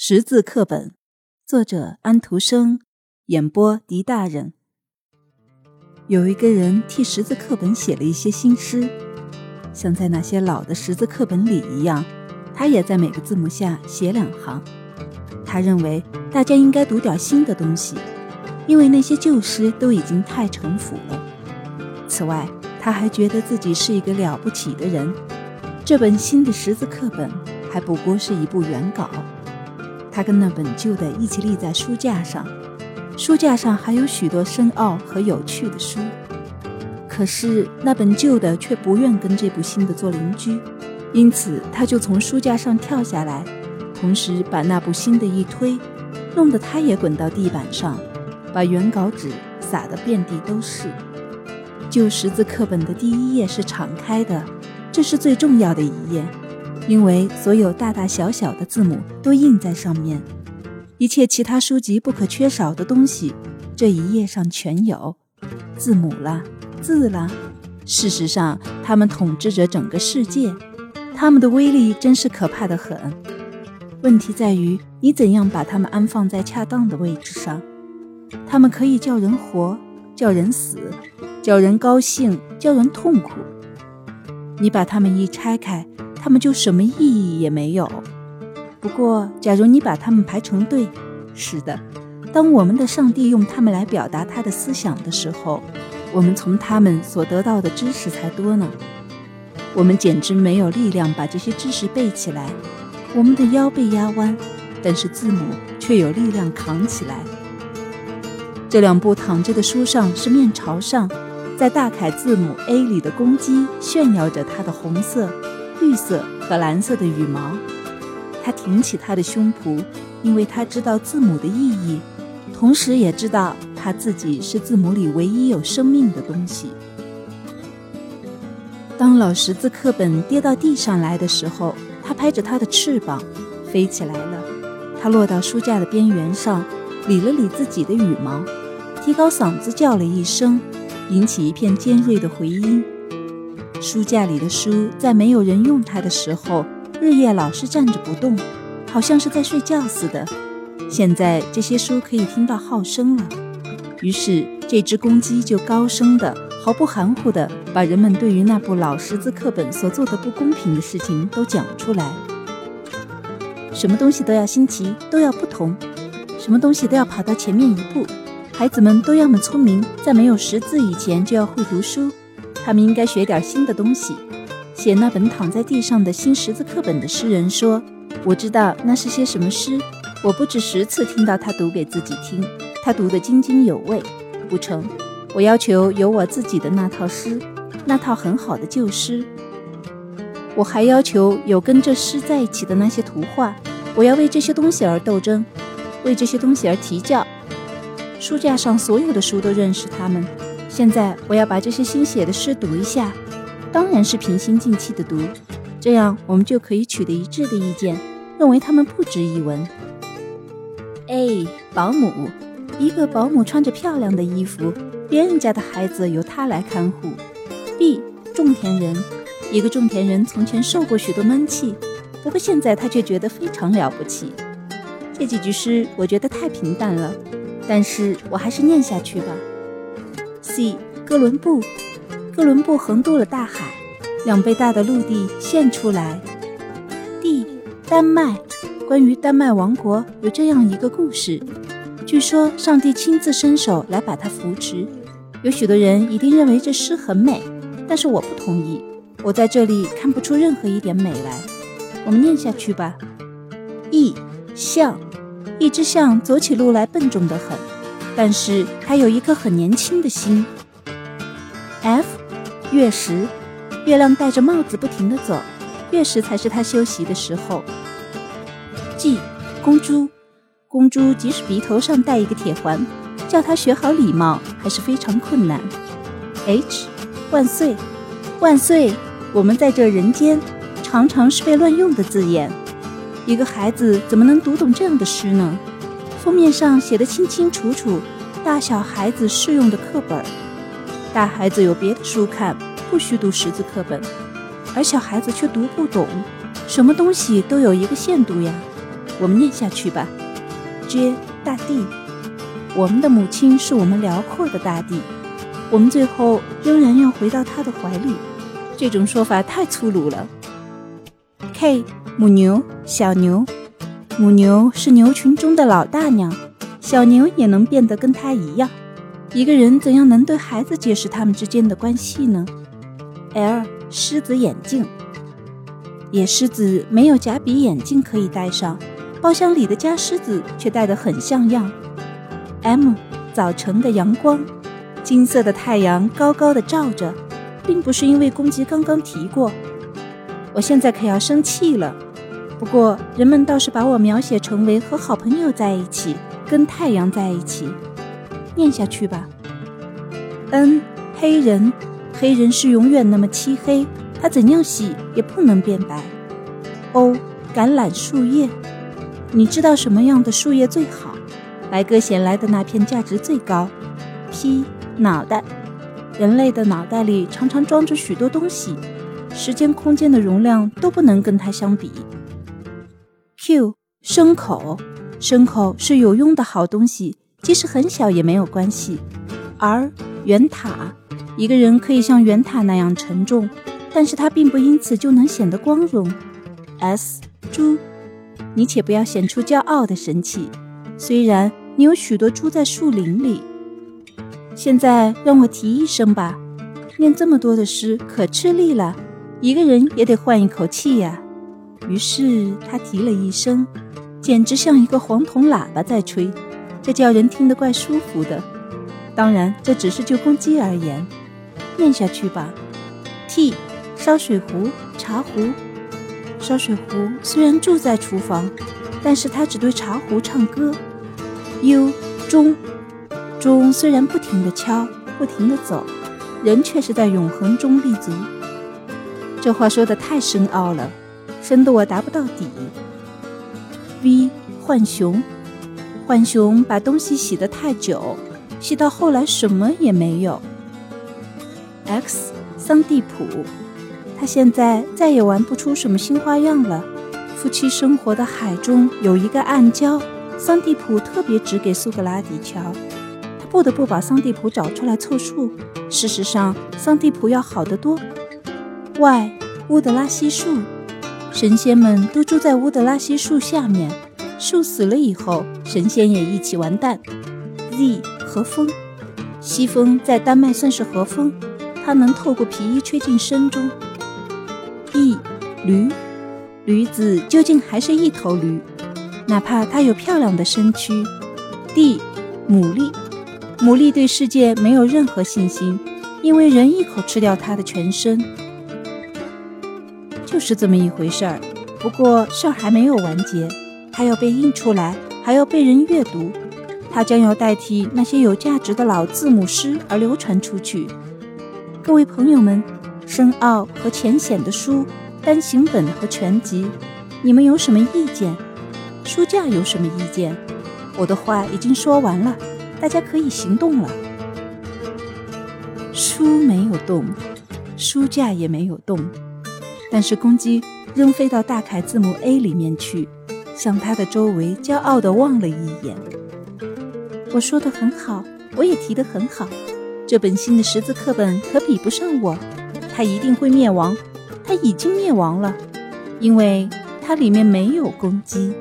识字课本，作者安徒生，演播狄大人。有一个人替识字课本写了一些新诗，像在那些老的识字课本里一样，他也在每个字母下写两行。他认为大家应该读点新的东西，因为那些旧诗都已经太陈腐了。此外，他还觉得自己是一个了不起的人。这本新的识字课本还不过是一部原稿。他跟那本旧的一起立在书架上，书架上还有许多深奥和有趣的书。可是那本旧的却不愿跟这部新的做邻居，因此他就从书架上跳下来，同时把那部新的一推，弄得他也滚到地板上，把原稿纸撒得遍地都是。旧识字课本的第一页是敞开的，这是最重要的一页。因为所有大大小小的字母都印在上面，一切其他书籍不可缺少的东西，这一页上全有。字母啦，字啦，事实上，它们统治着整个世界，它们的威力真是可怕的很。问题在于你怎样把它们安放在恰当的位置上。它们可以叫人活，叫人死，叫人高兴，叫人痛苦。你把它们一拆开。他们就什么意义也没有。不过，假如你把它们排成队，是的，当我们的上帝用它们来表达他的思想的时候，我们从他们所得到的知识才多呢。我们简直没有力量把这些知识背起来，我们的腰被压弯，但是字母却有力量扛起来。这两部躺着的书上是面朝上，在大楷字母 A 里的公鸡炫耀着它的红色。绿色和蓝色的羽毛，他挺起他的胸脯，因为他知道字母的意义，同时也知道他自己是字母里唯一有生命的东西。当老识字课本跌到地上来的时候，他拍着他的翅膀飞起来了。他落到书架的边缘上，理了理自己的羽毛，提高嗓子叫了一声，引起一片尖锐的回音。书架里的书，在没有人用它的时候，日夜老是站着不动，好像是在睡觉似的。现在这些书可以听到号声了，于是这只公鸡就高声的、毫不含糊的把人们对于那部老识字课本所做的不公平的事情都讲出来。什么东西都要新奇，都要不同，什么东西都要跑到前面一步。孩子们都要么聪明，在没有识字以前就要会读书。他们应该学点新的东西。写那本躺在地上的新识字课本的诗人说：“我知道那是些什么诗。我不止十次听到他读给自己听，他读得津津有味。不成，我要求有我自己的那套诗，那套很好的旧诗。我还要求有跟这诗在一起的那些图画。我要为这些东西而斗争，为这些东西而啼叫。书架上所有的书都认识他们。”现在我要把这些新写的诗读一下，当然是平心静气的读，这样我们就可以取得一致的意见，认为他们不值一文。A. 保姆，一个保姆穿着漂亮的衣服，别人家的孩子由她来看护。B. 种田人，一个种田人从前受过许多闷气，不过现在他却觉得非常了不起。这几句诗我觉得太平淡了，但是我还是念下去吧。C. 哥伦布，哥伦布横渡了大海，两倍大的陆地现出来。D. 丹麦，关于丹麦王国有这样一个故事，据说上帝亲自伸手来把它扶持。有许多人一定认为这诗很美，但是我不同意。我在这里看不出任何一点美来。我们念下去吧。E. 象，一只象走起路来笨重得很。但是他有一颗很年轻的心。F，月食，月亮戴着帽子不停地走，月食才是他休息的时候。G，公猪，公猪即使鼻头上戴一个铁环，叫他学好礼貌还是非常困难。H，万岁，万岁，我们在这人间常常是被乱用的字眼，一个孩子怎么能读懂这样的诗呢？封面上写的清清楚楚，大小孩子适用的课本，大孩子有别的书看，不需读识字课本，而小孩子却读不懂，什么东西都有一个限度呀。我们念下去吧。J 大地，我们的母亲是我们辽阔的大地，我们最后仍然要回到她的怀里。这种说法太粗鲁了。K 母牛，小牛，母牛是牛群中的老大娘，小牛也能变得跟它一样。一个人怎样能对孩子解释他们之间的关系呢？L 狮子眼镜，野狮子没有假鼻眼镜可以戴上，包厢里的家狮子却戴得很像样。M 早晨的阳光，金色的太阳高高的照着，并不是因为公鸡刚刚提过。我现在可要生气了，不过人们倒是把我描写成为和好朋友在一起，跟太阳在一起。念下去吧。N 黑人，黑人是永远那么漆黑，他怎样洗也不能变白。O 橄榄树叶，你知道什么样的树叶最好？白鸽衔来的那片价值最高。P 脑袋，人类的脑袋里常常装着许多东西，时间空间的容量都不能跟它相比。Q 牲口，牲口是有用的好东西。即使很小也没有关系。而圆塔，一个人可以像圆塔那样沉重，但是他并不因此就能显得光荣。S 猪，你且不要显出骄傲的神气，虽然你有许多猪在树林里。现在让我提一声吧，念这么多的诗可吃力了，一个人也得换一口气呀。于是他提了一声，简直像一个黄铜喇叭在吹。这叫人听得怪舒服的，当然这只是就公鸡而言。念下去吧。T 烧水壶、茶壶。烧水壶虽然住在厨房，但是他只对茶壶唱歌。U 钟，钟虽然不停地敲，不停地走，人却是在永恒中立足。这话说的太深奥了，深得我答不到底。V 浣熊。浣熊把东西洗得太久，洗到后来什么也没有。X 桑蒂普，他现在再也玩不出什么新花样了。夫妻生活的海中有一个暗礁，桑蒂普特别指给苏格拉底瞧，他不得不把桑蒂普找出来凑数。事实上，桑蒂普要好得多。Y 乌德拉西树，神仙们都住在乌德拉西树下面。树死了以后，神仙也一起完蛋。Z 和风，西风在丹麦算是和风，它能透过皮衣吹进身中。E 驴，驴子究竟还是一头驴，哪怕它有漂亮的身躯。D 牡蛎，牡蛎对世界没有任何信心，因为人一口吃掉它的全身。就是这么一回事儿，不过事儿还没有完结。它要被印出来，还要被人阅读，它将要代替那些有价值的老字母诗而流传出去。各位朋友们，深奥和浅显的书、单行本和全集，你们有什么意见？书架有什么意见？我的话已经说完了，大家可以行动了。书没有动，书架也没有动，但是公鸡仍飞到大楷字母 A 里面去。向它的周围骄傲地望了一眼。我说的很好，我也提得很好。这本新的识字课本可比不上我，它一定会灭亡，它已经灭亡了，因为它里面没有公鸡。